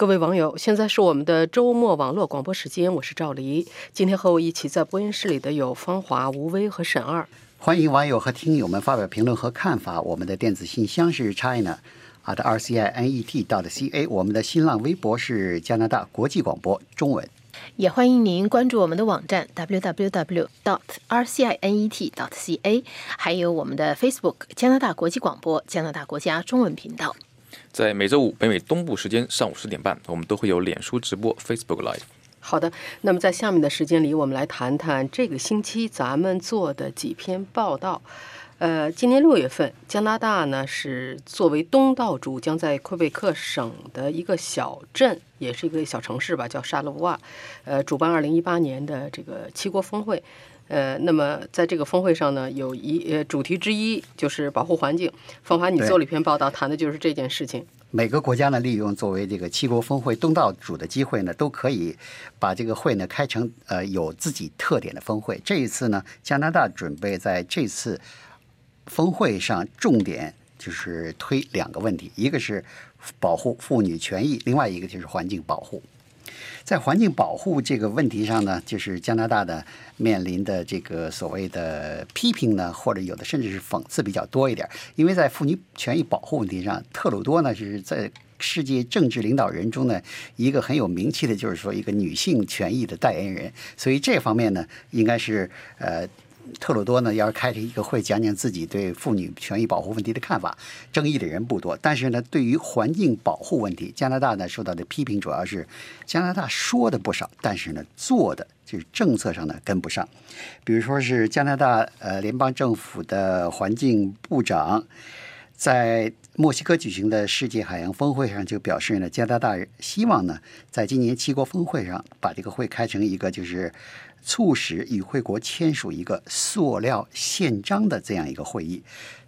各位网友，现在是我们的周末网络广播时间，我是赵黎。今天和我一起在播音室里的有方华、吴威和沈二。欢迎网友和听友们发表评论和看法。我们的电子信箱是 china at rcinet dot ca，我们的新浪微博是加拿大国际广播中文。也欢迎您关注我们的网站 www dot rcinet dot ca，还有我们的 Facebook 加拿大国际广播加拿大国家中文频道。在每周五北美东部时间上午十点半，我们都会有脸书直播 Facebook Live。好的，那么在下面的时间里，我们来谈谈这个星期咱们做的几篇报道。呃，今年六月份，加拿大呢是作为东道主，将在魁北克省的一个小镇，也是一个小城市吧，叫沙勒瓦，呃，主办二零一八年的这个七国峰会。呃，那么在这个峰会上呢，有一呃主题之一就是保护环境。方华，你做了一篇报道，谈的就是这件事情。每个国家呢，利用作为这个七国峰会东道主的机会呢，都可以把这个会呢开成呃有自己特点的峰会。这一次呢，加拿大准备在这次峰会上重点就是推两个问题，一个是保护妇女权益，另外一个就是环境保护。在环境保护这个问题上呢，就是加拿大的面临的这个所谓的批评呢，或者有的甚至是讽刺比较多一点。因为在妇女权益保护问题上，特鲁多呢是在世界政治领导人中呢一个很有名气的，就是说一个女性权益的代言人。所以这方面呢，应该是呃。特鲁多呢，要是开一个会，讲讲自己对妇女权益保护问题的看法，争议的人不多。但是呢，对于环境保护问题，加拿大呢受到的批评主要是加拿大说的不少，但是呢做的就是政策上呢跟不上。比如说是加拿大呃联邦政府的环境部长在墨西哥举行的世界海洋峰会上就表示呢，加拿大希望呢在今年七国峰会上把这个会开成一个就是。促使与会国签署一个塑料宪章的这样一个会议，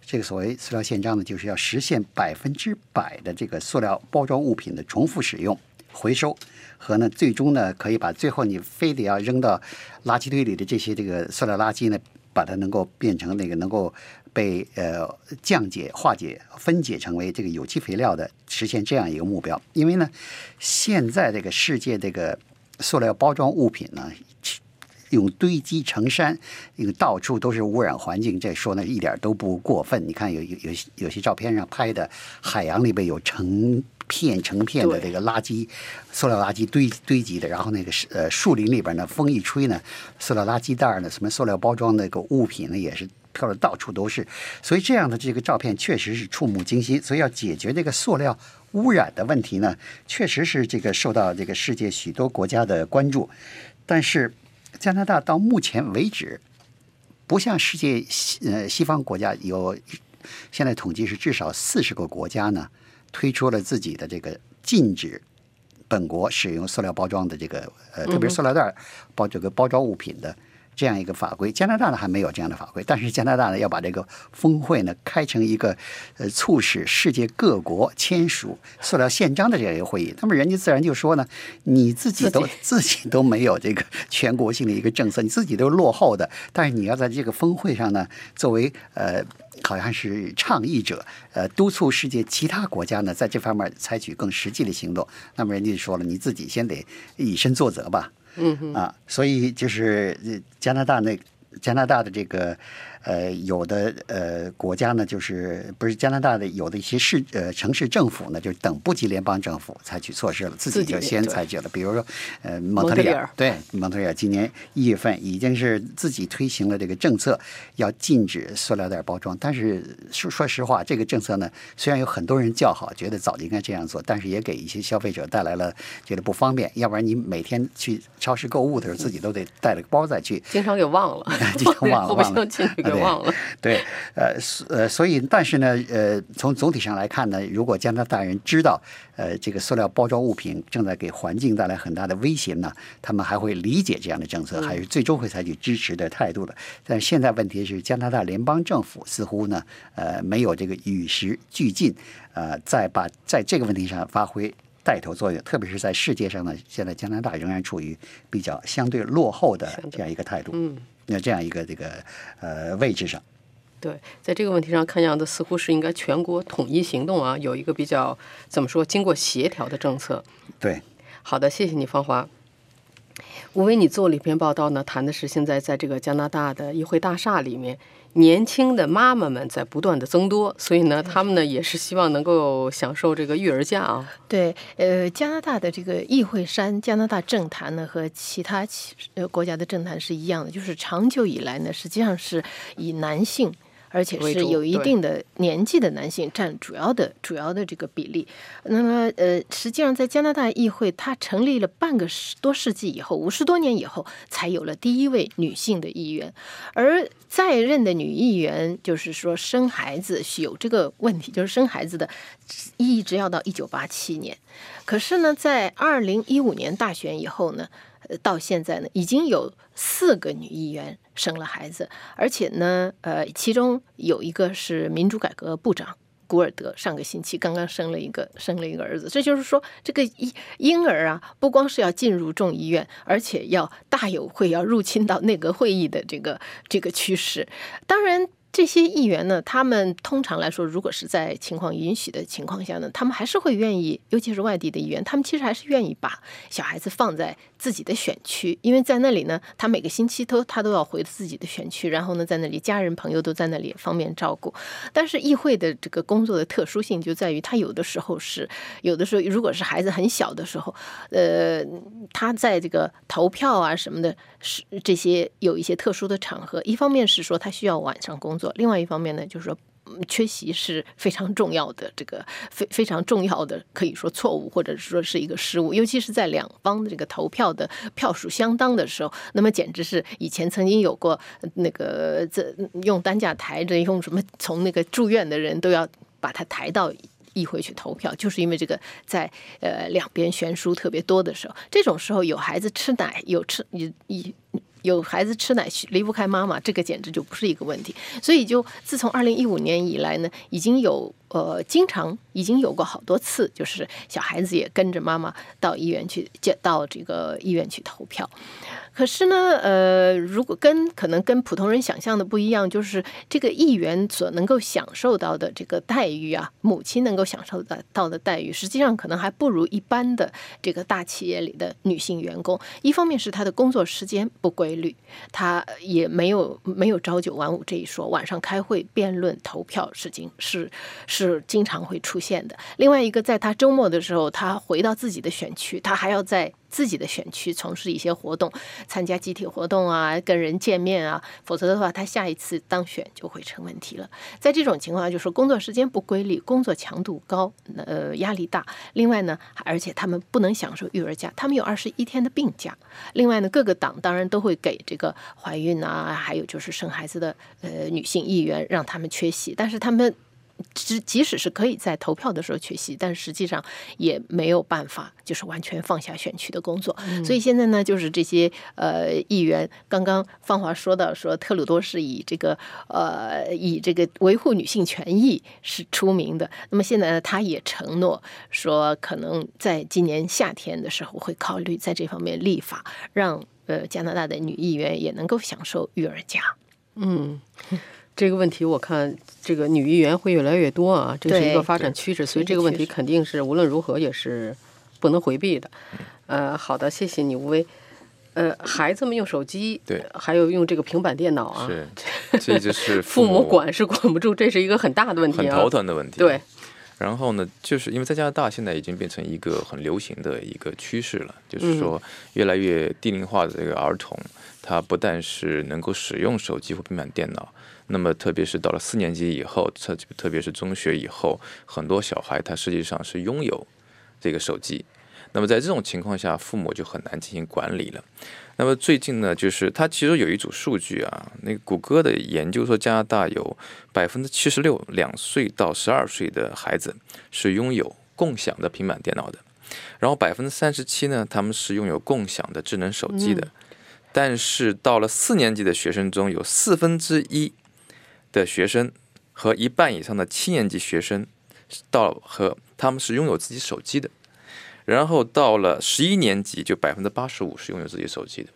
这个所谓塑料宪章呢，就是要实现百分之百的这个塑料包装物品的重复使用、回收和呢，最终呢，可以把最后你非得要扔到垃圾堆里的这些这个塑料垃圾呢，把它能够变成那个能够被呃降解、化解、分解成为这个有机肥料的，实现这样一个目标。因为呢，现在这个世界这个塑料包装物品呢。用堆积成山，因为到处都是污染环境，这说呢一点都不过分。你看有有有有些照片上拍的海洋里边有成片成片的这个垃圾，塑料垃圾堆堆积的，然后那个呃树林里边呢，风一吹呢，塑料垃圾袋呢，什么塑料包装那个物品呢，也是飘的到处都是。所以这样的这个照片确实是触目惊心。所以要解决这个塑料污染的问题呢，确实是这个受到这个世界许多国家的关注，但是。加拿大到目前为止，不像世界西呃西方国家有，现在统计是至少四十个国家呢推出了自己的这个禁止本国使用塑料包装的这个呃，特别是塑料袋包这个包装物品的。这样一个法规，加拿大呢还没有这样的法规，但是加拿大呢要把这个峰会呢开成一个呃促使世界各国签署塑料宪章的这样一个会议，那么人家自然就说呢，你自己都自己 都没有这个 全国性的一个政策，你自己都是落后的，但是你要在这个峰会上呢，作为呃好像是倡议者，呃督促世界其他国家呢在这方面采取更实际的行动，那么人家就说了，你自己先得以身作则吧。嗯啊，所以就是加拿大那加拿大的这个。呃，有的呃国家呢，就是不是加拿大的有的一些市呃城市政府呢，就等不及联邦政府采取措施了，自己就先采取了。比如说，呃，蒙特利尔，对，蒙特利尔今年一月份已经是自己推行了这个政策，要禁止塑料袋包装。但是说说实话，这个政策呢，虽然有很多人叫好，觉得早就应该这样做，但是也给一些消费者带来了觉得不方便。要不然你每天去超市购物的时候，自己都得带着个包再去，经常给忘了，经常忘了，忘了。忘了，对，呃，呃，所以，但是呢，呃，从总体上来看呢，如果加拿大人知道，呃，这个塑料包装物品正在给环境带来很大的威胁呢，他们还会理解这样的政策，还是最终会采取支持的态度的。但现在问题是，加拿大联邦政府似乎呢，呃，没有这个与时俱进，呃，在把在这个问题上发挥带头作用，特别是在世界上呢，现在加拿大仍然处于比较相对落后的这样一个态度。嗯。那这样一个这个呃位置上，对，在这个问题上，看样子似乎是应该全国统一行动啊，有一个比较怎么说，经过协调的政策。对，好的，谢谢你，芳华。吴威，你做了一篇报道呢，谈的是现在在这个加拿大的议会大厦里面，年轻的妈妈们在不断的增多，所以呢，他们呢也是希望能够享受这个育儿假啊。对，呃，加拿大的这个议会山，加拿大政坛呢和其他其呃国家的政坛是一样的，就是长久以来呢，实际上是以男性。而且是有一定的年纪的男性占主要的主要的这个比例。那么，呃，实际上在加拿大议会，它成立了半个世多世纪以后，五十多年以后，才有了第一位女性的议员。而在任的女议员，就是说生孩子是有这个问题，就是生孩子的一直要到一九八七年。可是呢，在二零一五年大选以后呢？到现在呢，已经有四个女议员生了孩子，而且呢，呃，其中有一个是民主改革部长古尔德，上个星期刚刚生了一个生了一个儿子。这就是说，这个婴婴儿啊，不光是要进入众议院，而且要大有会要入侵到内阁会议的这个这个趋势。当然。这些议员呢，他们通常来说，如果是在情况允许的情况下呢，他们还是会愿意，尤其是外地的议员，他们其实还是愿意把小孩子放在自己的选区，因为在那里呢，他每个星期都他都要回自己的选区，然后呢，在那里家人朋友都在那里方便照顾。但是议会的这个工作的特殊性就在于，他有的时候是有的时候，如果是孩子很小的时候，呃，他在这个投票啊什么的，是这些有一些特殊的场合，一方面是说他需要晚上工作。另外一方面呢，就是说缺席是非常重要的，这个非非常重要的，可以说错误，或者说是一个失误，尤其是在两方的这个投票的票数相当的时候，那么简直是以前曾经有过那个这用担架抬着，用什么从那个住院的人都要把他抬到议会去投票，就是因为这个在呃两边悬殊特别多的时候，这种时候有孩子吃奶，有吃一一。有孩子吃奶离不开妈妈，这个简直就不是一个问题。所以，就自从二零一五年以来呢，已经有呃，经常已经有过好多次，就是小孩子也跟着妈妈到医院去，到这个医院去投票。可是呢，呃，如果跟可能跟普通人想象的不一样，就是这个议员所能够享受到的这个待遇啊，母亲能够享受的到的待遇，实际上可能还不如一般的这个大企业里的女性员工。一方面是她的工作时间不规律，她也没有没有朝九晚五这一说，晚上开会、辩论、投票事情是是是经常会出现的。另外一个，在他周末的时候，他回到自己的选区，他还要在。自己的选区从事一些活动，参加集体活动啊，跟人见面啊，否则的话，他下一次当选就会成问题了。在这种情况下，就是工作时间不规律，工作强度高，呃，压力大。另外呢，而且他们不能享受育儿假，他们有二十一天的病假。另外呢，各个党当然都会给这个怀孕啊，还有就是生孩子的呃女性议员让他们缺席，但是他们。即即使是可以在投票的时候缺席，但实际上也没有办法，就是完全放下选区的工作。所以现在呢，就是这些呃议员，刚刚芳华说到说，特鲁多是以这个呃以这个维护女性权益是出名的。那么现在呢，他也承诺说，可能在今年夏天的时候会考虑在这方面立法，让呃加拿大的女议员也能够享受育儿假。嗯。这个问题我看这个女议员会越来越多啊，这是一个发展趋势，所以这个问题肯定是无论如何也是不能回避的。呃，好的，谢谢你，吴威。呃，孩子们用手机，对，还有用这个平板电脑啊，是，这就是父母管是管不住，这是一个很大的问题，很头疼的问题。对。然后呢，就是因为在加拿大现在已经变成一个很流行的一个趋势了，就是说越来越低龄化的这个儿童，他不但是能够使用手机或平板电脑。那么，特别是到了四年级以后，特特别是中学以后，很多小孩他实际上是拥有这个手机。那么在这种情况下，父母就很难进行管理了。那么最近呢，就是他其实有一组数据啊，那个谷歌的研究说，加拿大有百分之七十六两岁到十二岁的孩子是拥有共享的平板电脑的，然后百分之三十七呢，他们是拥有共享的智能手机的。但是到了四年级的学生中有四分之一。的学生和一半以上的七年级学生，到和他们是拥有自己手机的，然后到了十一年级就百分之八十五是拥有自己手机的。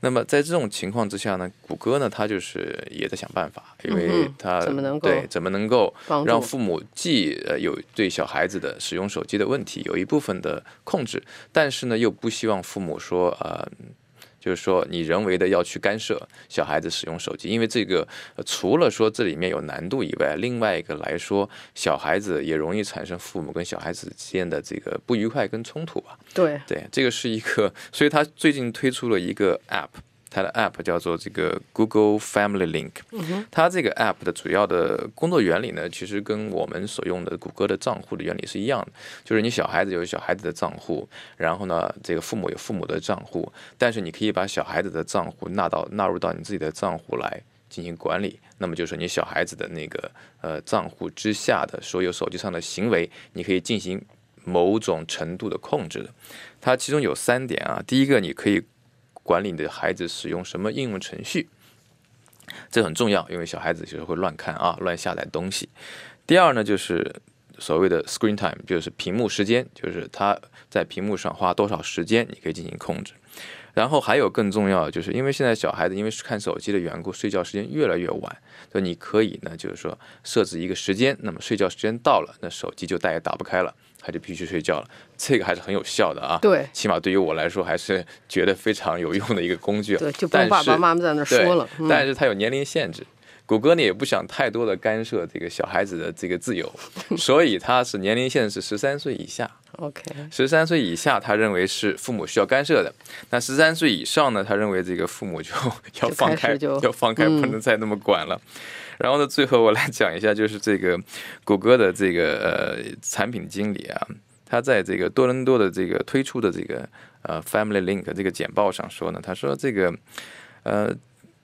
那么在这种情况之下呢，谷歌呢，它就是也在想办法，因为它怎么能够对怎么能够让父母既呃有对小孩子的使用手机的问题有一部分的控制，但是呢又不希望父母说呃。就是说，你人为的要去干涉小孩子使用手机，因为这个除了说这里面有难度以外，另外一个来说，小孩子也容易产生父母跟小孩子之间的这个不愉快跟冲突吧。对对，这个是一个，所以他最近推出了一个 App。它的 App 叫做这个 Google Family Link，它这个 App 的主要的工作原理呢，其实跟我们所用的谷歌的账户的原理是一样的，就是你小孩子有小孩子的账户，然后呢，这个父母有父母的账户，但是你可以把小孩子的账户纳到纳入到你自己的账户来进行管理，那么就是你小孩子的那个呃账户之下的所有手机上的行为，你可以进行某种程度的控制的。它其中有三点啊，第一个你可以。管理你的孩子使用什么应用程序，这很重要，因为小孩子有时候会乱看啊，乱下载东西。第二呢，就是所谓的 screen time，就是屏幕时间，就是他在屏幕上花多少时间，你可以进行控制。然后还有更重要的，就是因为现在小孩子因为看手机的缘故，睡觉时间越来越晚，所以你可以呢，就是说设置一个时间，那么睡觉时间到了，那手机就再也打不开了。他就必须睡觉了，这个还是很有效的啊。对，起码对于我来说，还是觉得非常有用的一个工具。对，就不用爸爸妈妈在那说了。但是它有年龄限制，谷歌呢也不想太多的干涉这个小孩子的这个自由，所以它是年龄限制是十三岁以下。OK，十三岁以下他认为是父母需要干涉的，那十三岁以上呢，他认为这个父母就 要放开，要放开，不能再那么管了。然后呢，最后我来讲一下，就是这个谷歌的这个呃产品经理啊，他在这个多伦多的这个推出的这个呃 Family Link 这个简报上说呢，他说这个呃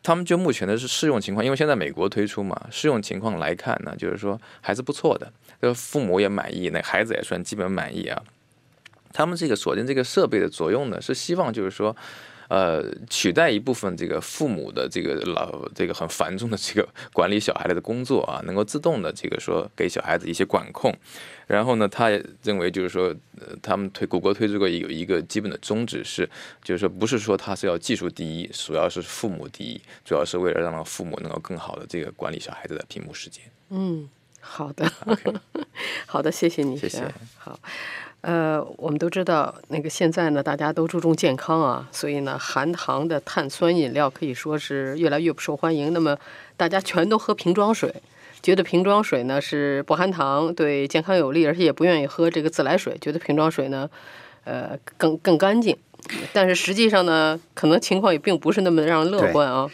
他们就目前的是试用情况，因为现在美国推出嘛，试用情况来看呢，就是说还是不错的，这个父母也满意，那孩子也算基本满意啊。他们这个锁定这个设备的作用呢，是希望就是说。呃，取代一部分这个父母的这个老这个很繁重的这个管理小孩的工作啊，能够自动的这个说给小孩子一些管控。然后呢，他也认为就是说，呃，他们推谷歌推出过有一个基本的宗旨是，就是说不是说他是要技术第一，主要是父母第一，主要是为了让父母能够更好的这个管理小孩子的屏幕时间。嗯，好的，好的，谢谢你，谢谢，好。呃，我们都知道，那个现在呢，大家都注重健康啊，所以呢，含糖的碳酸饮料可以说是越来越不受欢迎。那么，大家全都喝瓶装水，觉得瓶装水呢是不含糖，对健康有利，而且也不愿意喝这个自来水，觉得瓶装水呢，呃，更更干净。但是实际上呢，可能情况也并不是那么让人乐观啊。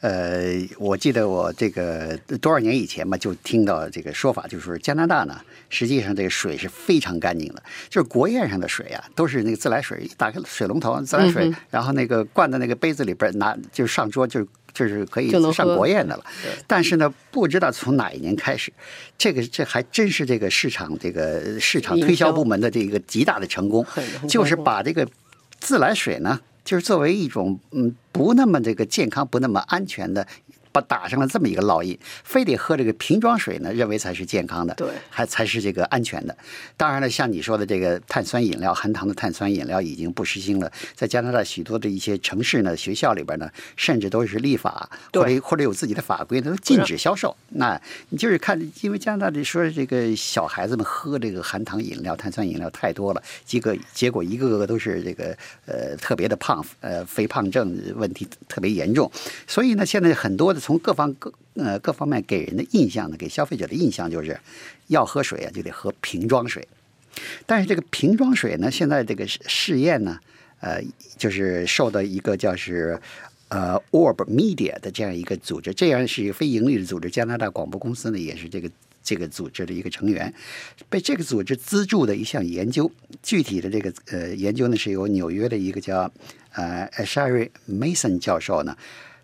呃，我记得我这个多少年以前嘛，就听到这个说法，就是加拿大呢，实际上这个水是非常干净的，就是国宴上的水啊，都是那个自来水，打开水龙头自来水，然后那个灌在那个杯子里边拿，就上桌就就是可以上国宴的了。但是呢，不知道从哪一年开始，这个这还真是这个市场这个市场推销部门的这个极大的成功，就是把这个自来水呢。就是作为一种嗯不那么这个健康不那么安全的。把打上了这么一个烙印，非得喝这个瓶装水呢，认为才是健康的，对，还才是这个安全的。当然了，像你说的这个碳酸饮料，含糖的碳酸饮料已经不实行了。在加拿大许多的一些城市呢，学校里边呢，甚至都是立法，或者或者有自己的法规，都禁止销售。那你就是看，因为加拿大的说这个小孩子们喝这个含糖饮料、碳酸饮料太多了，结果结果一个个都是这个呃特别的胖，呃肥胖症问题特别严重。所以呢，现在很多的。从各方各呃各方面给人的印象呢，给消费者的印象就是，要喝水啊就得喝瓶装水。但是这个瓶装水呢，现在这个试验呢，呃，就是受到一个叫是呃 Orb Media 的这样一个组织，这样是一个非盈利的组织，加拿大广播公司呢也是这个这个组织的一个成员，被这个组织资助的一项研究。具体的这个呃研究呢，是由纽约的一个叫呃 Sherry Mason 教授呢。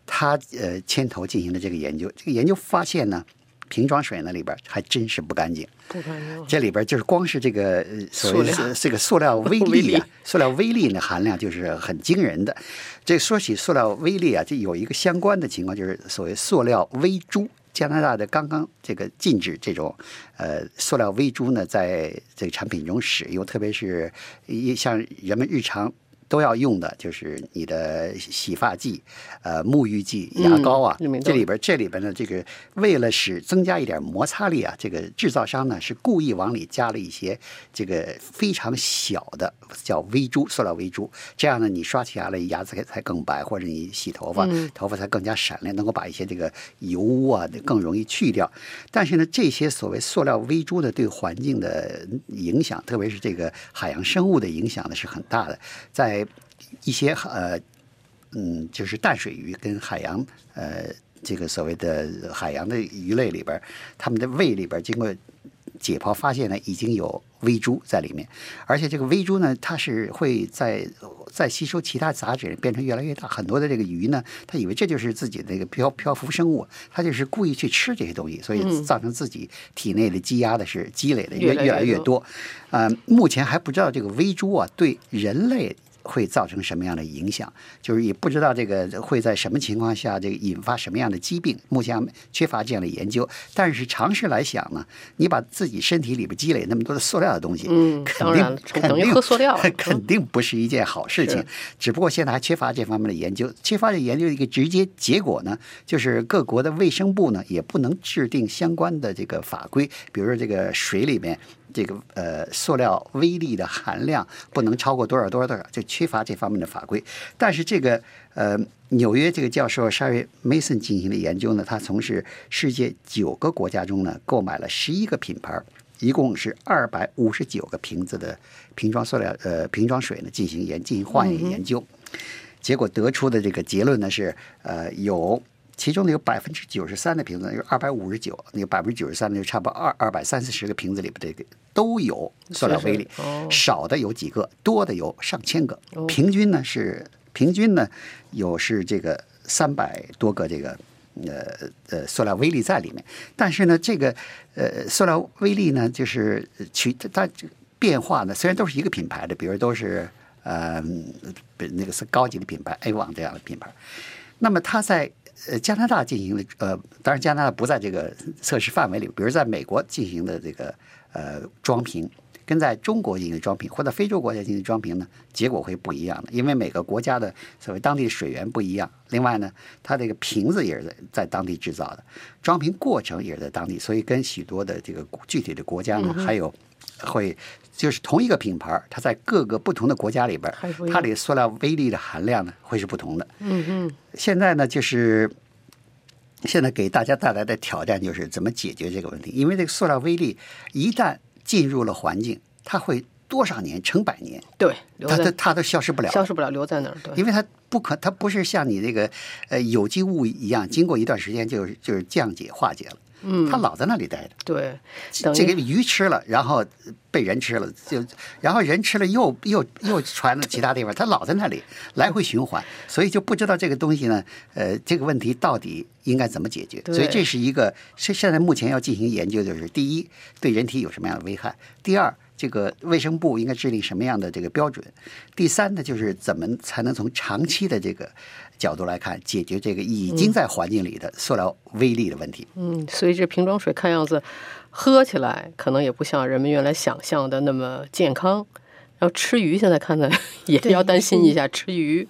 他呃牵头进行的这个研究，这个研究发现呢，瓶装水那里边还真是不干净。不干净。这里边就是光是这个所谓这个塑料微粒啊，塑料微粒的含量就是很惊人的。这说起塑料微粒啊，这有一个相关的情况，就是所谓塑料微珠。加拿大的刚刚这个禁止这种呃塑料微珠呢，在这个产品中使用，特别是一像人们日常。都要用的就是你的洗发剂、呃沐浴剂、牙膏啊，这里边这里边的这个为了使增加一点摩擦力啊，这个制造商呢是故意往里加了一些这个非常小的叫微珠，塑料微珠，这样呢你刷起牙来牙齿才更白，或者你洗头发头发才更加闪亮，能够把一些这个油污啊更容易去掉。但是呢，这些所谓塑料微珠的，对环境的影响，特别是这个海洋生物的影响呢是很大的，在一些呃，嗯，就是淡水鱼跟海洋呃，这个所谓的海洋的鱼类里边，它们的胃里边经过解剖发现呢，已经有微珠在里面，而且这个微珠呢，它是会在在吸收其他杂质，变成越来越大。很多的这个鱼呢，它以为这就是自己那个漂漂浮生物，它就是故意去吃这些东西，所以造成自己体内的积压的是积累的越越来越多。呃，目前还不知道这个微珠啊对人类。会造成什么样的影响？就是也不知道这个会在什么情况下这个引发什么样的疾病，目前缺乏这样的研究。但是尝试来想呢，你把自己身体里边积累那么多的塑料的东西，嗯，肯定肯定喝塑料，肯定不是一件好事情。只不过现在还缺乏这方面的研究，缺乏的研究一个直接结果呢，就是各国的卫生部呢也不能制定相关的这个法规，比如说这个水里面。这个呃，塑料微粒的含量不能超过多少多少多少，就缺乏这方面的法规。但是这个呃，纽约这个教授 Sherry Mason 进行的研究呢，他从事世界九个国家中呢，购买了十一个品牌，一共是二百五十九个瓶子的瓶装塑料呃瓶装水呢，进行研进行化验研究，结果得出的这个结论呢是呃有。其中呢有百分之九十三的瓶子，有二百五十九，那个百分之九十三的就差不多二二百三四十个瓶子里边这个都有塑料微粒，少的有几个，多的有上千个，平均呢是平均呢有是这个三百多个这个呃呃塑料微粒在里面，但是呢这个呃塑料微粒呢就是取它变化呢虽然都是一个品牌的，比如都是呃那个是高级的品牌 A 网这样的品牌，那么它在呃，加拿大进行的呃，当然加拿大不在这个测试范围里。比如在美国进行的这个呃装瓶，跟在中国进行的装瓶，或者非洲国家进行装瓶呢，结果会不一样的。因为每个国家的所谓当地水源不一样，另外呢，它这个瓶子也是在在当地制造的，装瓶过程也是在当地，所以跟许多的这个具体的国家呢，还有会。就是同一个品牌，它在各个不同的国家里边，它的塑料微粒的含量呢会是不同的。嗯嗯。现在呢，就是现在给大家带来的挑战就是怎么解决这个问题。因为这个塑料微粒一旦进入了环境，它会多少年、成百年，对，它它它都消失不了，消失不了，留在那儿。对，因为它不可，它不是像你那个呃有机物一样，经过一段时间就就是降解化解了。嗯，它老在那里待着。对，这个鱼吃了，然后被人吃了，就然后人吃了又又又传到其他地方，它老在那里来回循环，所以就不知道这个东西呢，呃，这个问题到底应该怎么解决。所以这是一个现现在目前要进行研究，就是第一，对人体有什么样的危害；第二，这个卫生部应该制定什么样的这个标准；第三呢，就是怎么才能从长期的这个。角度来看，解决这个已经在环境里的塑料微粒的问题。嗯，所以这瓶装水看样子喝起来可能也不像人们原来想象的那么健康。然后吃鱼，现在看来 也要担心一下吃鱼。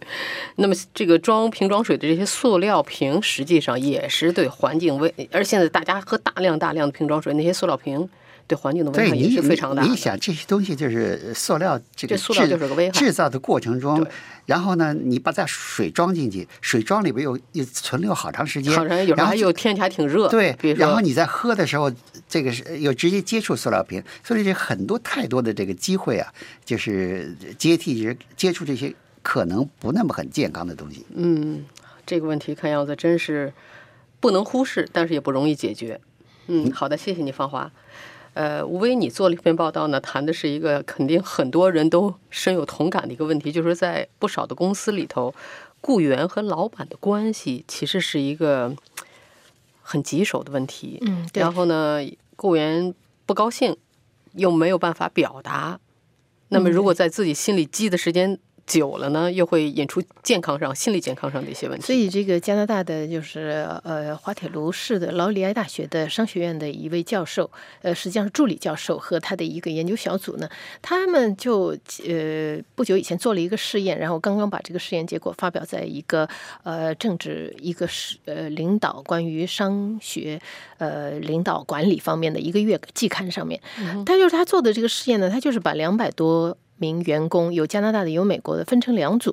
那么这个装瓶装水的这些塑料瓶，实际上也是对环境危。而现在大家喝大量大量的瓶装水，那些塑料瓶。对环境的危害也是非常大。你想这些东西就是塑料，这个塑料就是个危害。制造的过程中，然后呢，你把在水装进去，水装里边又又存留好长时间，然后又天气还挺热。对，然后你在喝的时候，这个是又直接接触塑料瓶，所以这很多太多的这个机会啊，就是接替接触这些可能不那么很健康的东西。嗯，这个问题看样子真是不能忽视，但是也不容易解决。嗯，好的，谢谢你，芳华。呃，吴威，你做了一篇报道呢，谈的是一个肯定很多人都深有同感的一个问题，就是在不少的公司里头，雇员和老板的关系其实是一个很棘手的问题。嗯，然后呢，雇员不高兴，又没有办法表达，那么如果在自己心里积的时间久了呢，又会引出健康上、心理健康上的一些问题。所以，这个加拿大的就是呃滑铁卢市的劳里埃大学的商学院的一位教授，呃，实际上是助理教授和他的一个研究小组呢，他们就呃不久以前做了一个试验，然后刚刚把这个试验结果发表在一个呃政治一个是呃领导关于商学呃领导管理方面的一个月季刊上面。他就是他做的这个试验呢，他就是把两百多。名员工有加拿大的，有美国的，分成两组，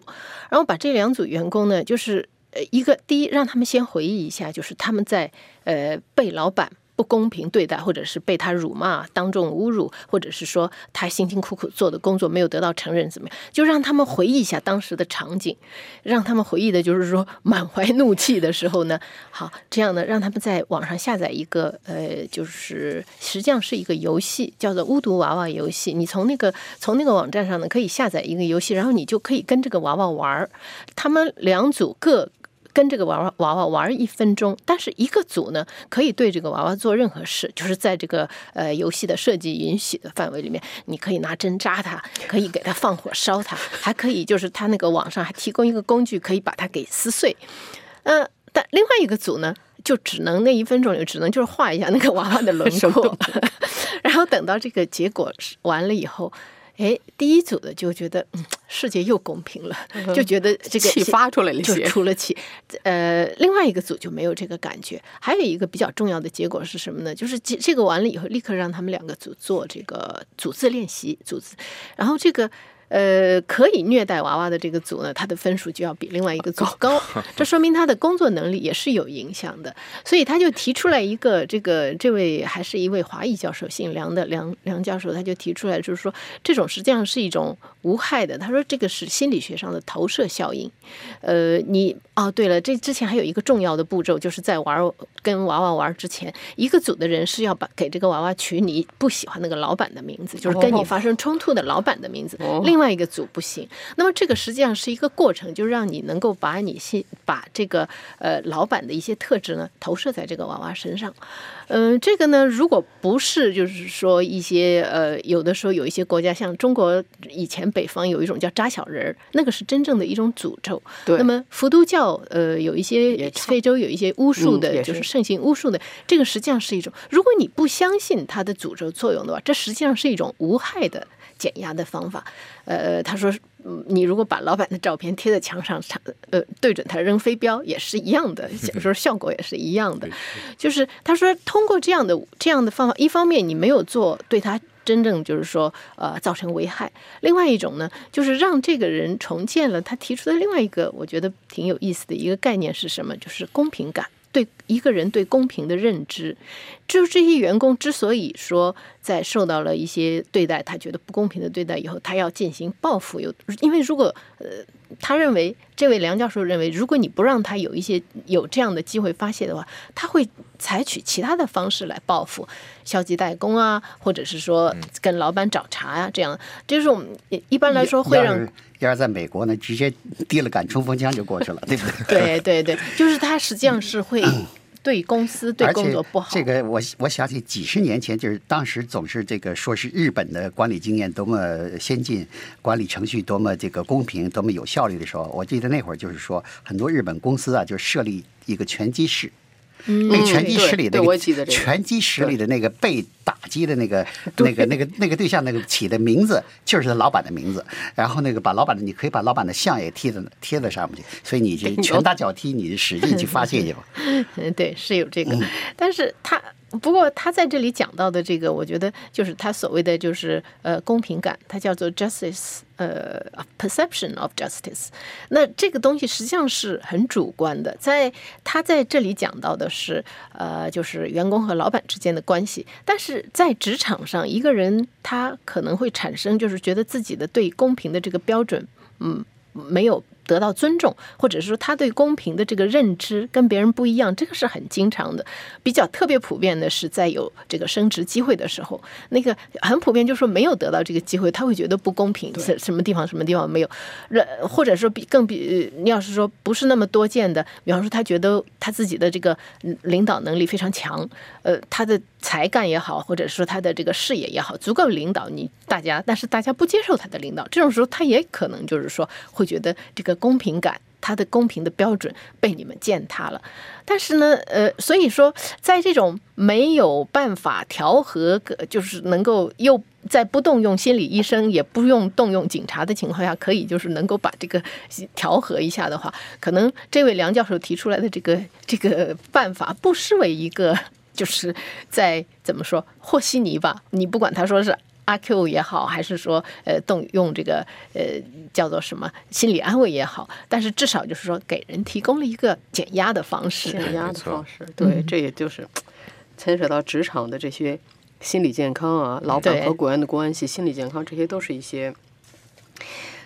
然后把这两组员工呢，就是呃一个第一让他们先回忆一下，就是他们在呃被老板。不公平对待，或者是被他辱骂、当众侮辱，或者是说他辛辛苦苦做的工作没有得到承认，怎么样？就让他们回忆一下当时的场景，让他们回忆的就是说满怀怒气的时候呢。好，这样呢，让他们在网上下载一个呃，就是实际上是一个游戏，叫做巫毒娃娃游戏。你从那个从那个网站上呢，可以下载一个游戏，然后你就可以跟这个娃娃玩儿。他们两组各。跟这个娃娃娃娃玩一分钟，但是一个组呢可以对这个娃娃做任何事，就是在这个呃游戏的设计允许的范围里面，你可以拿针扎它，可以给它放火烧它，还可以就是它那个网上还提供一个工具，可以把它给撕碎。呃，但另外一个组呢，就只能那一分钟里只能就是画一下那个娃娃的轮廓，然后等到这个结果完了以后。哎，第一组的就觉得，嗯，世界又公平了，就觉得这个气发出来了，就出了气。呃，另外一个组就没有这个感觉。还有一个比较重要的结果是什么呢？就是这这个完了以后，立刻让他们两个组做这个组字练习，组字，然后这个。呃，可以虐待娃娃的这个组呢，他的分数就要比另外一个组高，这说明他的工作能力也是有影响的。所以他就提出来一个，这个这位还是一位华裔教授，姓梁的梁梁教授，他就提出来，就是说这种实际上是一种无害的。他说这个是心理学上的投射效应。呃，你哦，对了，这之前还有一个重要的步骤，就是在玩跟娃娃玩之前，一个组的人是要把给这个娃娃取你不喜欢那个老板的名字，就是跟你发生冲突的老板的名字。另另外一个组不行，那么这个实际上是一个过程，就让你能够把你先把这个呃老板的一些特质呢投射在这个娃娃身上。嗯，这个呢，如果不是就是说一些呃有的时候有一些国家像中国以前北方有一种叫扎小人儿，那个是真正的一种诅咒。对。那么伏都教呃有一些非洲有一些巫术的，就是盛行巫术的，这个实际上是一种，如果你不相信它的诅咒作用的话，这实际上是一种无害的。减压的方法，呃，他说，你如果把老板的照片贴在墙上，呃，对准他扔飞镖也是一样的，有时候效果也是一样的。就是他说，通过这样的这样的方法，一方面你没有做对他真正就是说呃造成危害，另外一种呢，就是让这个人重建了他提出的另外一个我觉得挺有意思的一个概念是什么？就是公平感。对一个人对公平的认知，就是这些员工之所以说在受到了一些对待，他觉得不公平的对待以后，他要进行报复。有因为如果呃，他认为这位梁教授认为，如果你不让他有一些有这样的机会发泄的话，他会采取其他的方式来报复，消极怠工啊，或者是说跟老板找茬呀，这样这种一般来说会让。要是在美国呢，直接递了杆冲锋枪就过去了，对不对？对对对，就是他实际上是会对公司对工作不好。这个我我想起几十年前，就是当时总是这个说是日本的管理经验多么先进，管理程序多么这个公平，多么有效率的时候，我记得那会儿就是说，很多日本公司啊，就设立一个拳击室。那个拳击室里的拳击室里的那个被打击的那个 那个那个那个对象那个起的名字就是他老板的名字，然后那个把老板的你可以把老板的像也贴在贴在上面去，所以你就 拳打脚踢，你使劲去发泄去吧。对，是有这个，但是他。不过他在这里讲到的这个，我觉得就是他所谓的就是呃公平感，它叫做 justice，呃 perception of justice。那这个东西实际上是很主观的，在他在这里讲到的是呃就是员工和老板之间的关系，但是在职场上，一个人他可能会产生就是觉得自己的对公平的这个标准，嗯，没有。得到尊重，或者是说他对公平的这个认知跟别人不一样，这个是很经常的。比较特别普遍的是，在有这个升职机会的时候，那个很普遍，就是说没有得到这个机会，他会觉得不公平，什什么地方什么地方没有，或者说比更比，你要是说不是那么多见的，比方说他觉得他自己的这个领导能力非常强，呃，他的才干也好，或者说他的这个视野也好，足够领导你大家，但是大家不接受他的领导，这种时候他也可能就是说会觉得这个公平感。他的公平的标准被你们践踏了，但是呢，呃，所以说，在这种没有办法调和，就是能够又在不动用心理医生，也不用动用警察的情况下，可以就是能够把这个调和一下的话，可能这位梁教授提出来的这个这个办法，不失为一个，就是在怎么说和稀泥吧？你不管他说是。阿 Q 也好，还是说呃动用这个呃叫做什么心理安慰也好，但是至少就是说给人提供了一个减压的方式，减压的方式。对，这也就是牵扯到职场的这些心理健康啊，老板和雇员的关系，心理健康，这些都是一些。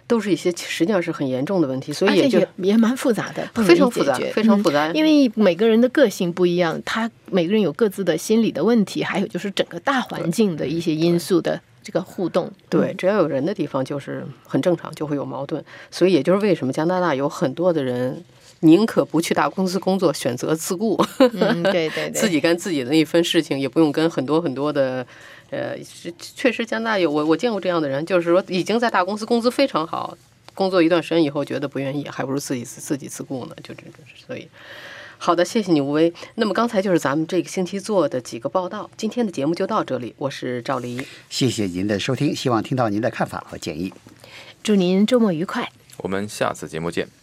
都是一些实际上是很严重的问题，所以也就也蛮复杂的，非常复杂，非常复杂。因为每个人的个性不一样，他每个人有各自的心理的问题，还有就是整个大环境的一些因素的这个互动。对，只要有人的地方就是很正常，就会有矛盾。所以也就是为什么加拿大有很多的人宁可不去大公司工作，选择自雇，对对对，自己干自己的那一份事情，也不用跟很多很多的。呃，是确实加拿大有我我见过这样的人，就是说已经在大公司工资非常好，工作一段时间以后觉得不愿意，还不如自己自己自雇呢，就这种。所以，好的，谢谢你吴威。那么刚才就是咱们这个星期做的几个报道，今天的节目就到这里，我是赵黎，谢谢您的收听，希望听到您的看法和建议，祝您周末愉快，我们下次节目见。